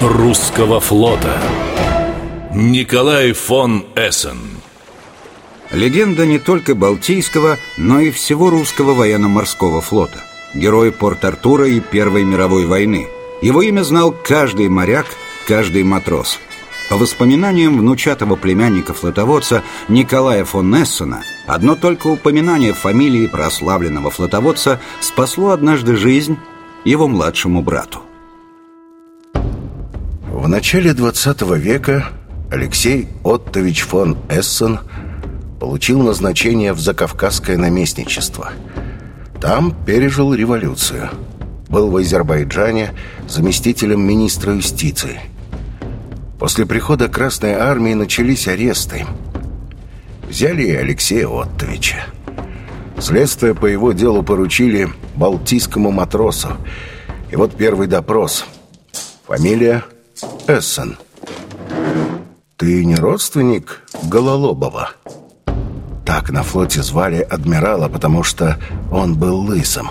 русского флота. Николай фон Эссен. Легенда не только Балтийского, но и всего русского военно-морского флота. Герой Порт-Артура и Первой мировой войны. Его имя знал каждый моряк, каждый матрос. По воспоминаниям внучатого племянника-флотоводца Николая фон Эссена Одно только упоминание фамилии прославленного флотоводца спасло однажды жизнь его младшему брату. В начале 20 века Алексей Оттович фон Эссен получил назначение в Закавказское наместничество. Там пережил революцию. Был в Азербайджане заместителем министра юстиции. После прихода Красной Армии начались аресты – Взяли и Алексея Оттовича. Следствие по его делу поручили балтийскому матросу. И вот первый допрос. Фамилия Эссен. Ты не родственник Гололобова? Так на флоте звали адмирала, потому что он был лысым.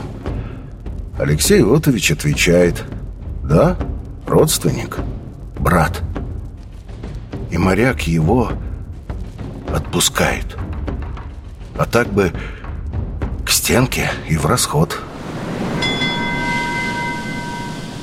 Алексей Отович отвечает. Да, родственник, брат. И моряк его отпускает. А так бы к стенке и в расход.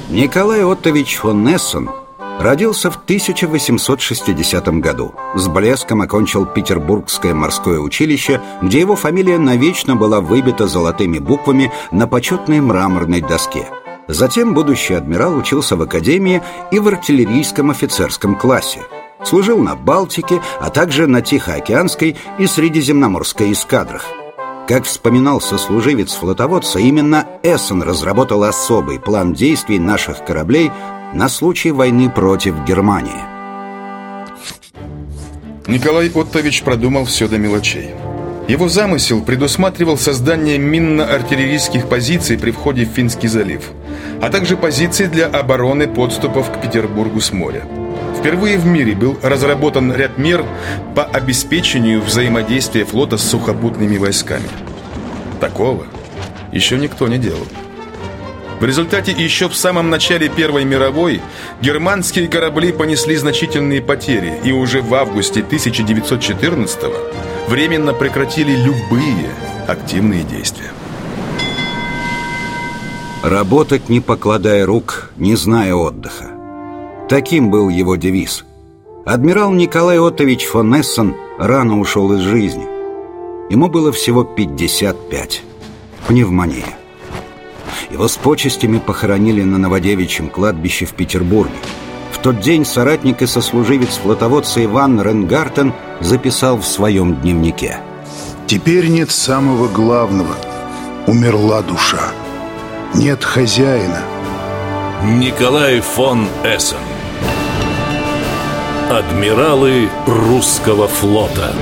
Николай Оттович фон Нессон родился в 1860 году. С блеском окончил Петербургское морское училище, где его фамилия навечно была выбита золотыми буквами на почетной мраморной доске. Затем будущий адмирал учился в академии и в артиллерийском офицерском классе – Служил на Балтике, а также на Тихоокеанской и Средиземноморской эскадрах. Как вспоминал сослуживец флотоводца, именно Эссен разработал особый план действий наших кораблей на случай войны против Германии. Николай Оттович продумал все до мелочей. Его замысел предусматривал создание минно-артиллерийских позиций при входе в Финский залив, а также позиций для обороны подступов к Петербургу с моря. Впервые в мире был разработан ряд мер по обеспечению взаимодействия флота с сухопутными войсками. Такого еще никто не делал. В результате еще в самом начале Первой мировой германские корабли понесли значительные потери и уже в августе 1914 временно прекратили любые активные действия. Работать не покладая рук, не зная отдыха. Таким был его девиз. Адмирал Николай Оттович фон Эссен рано ушел из жизни. Ему было всего 55. Пневмония. Его с почестями похоронили на Новодевичьем кладбище в Петербурге. В тот день соратник и сослуживец флотоводца Иван Ренгартен записал в своем дневнике. «Теперь нет самого главного. Умерла душа. Нет хозяина». Николай фон Эссен Адмиралы русского флота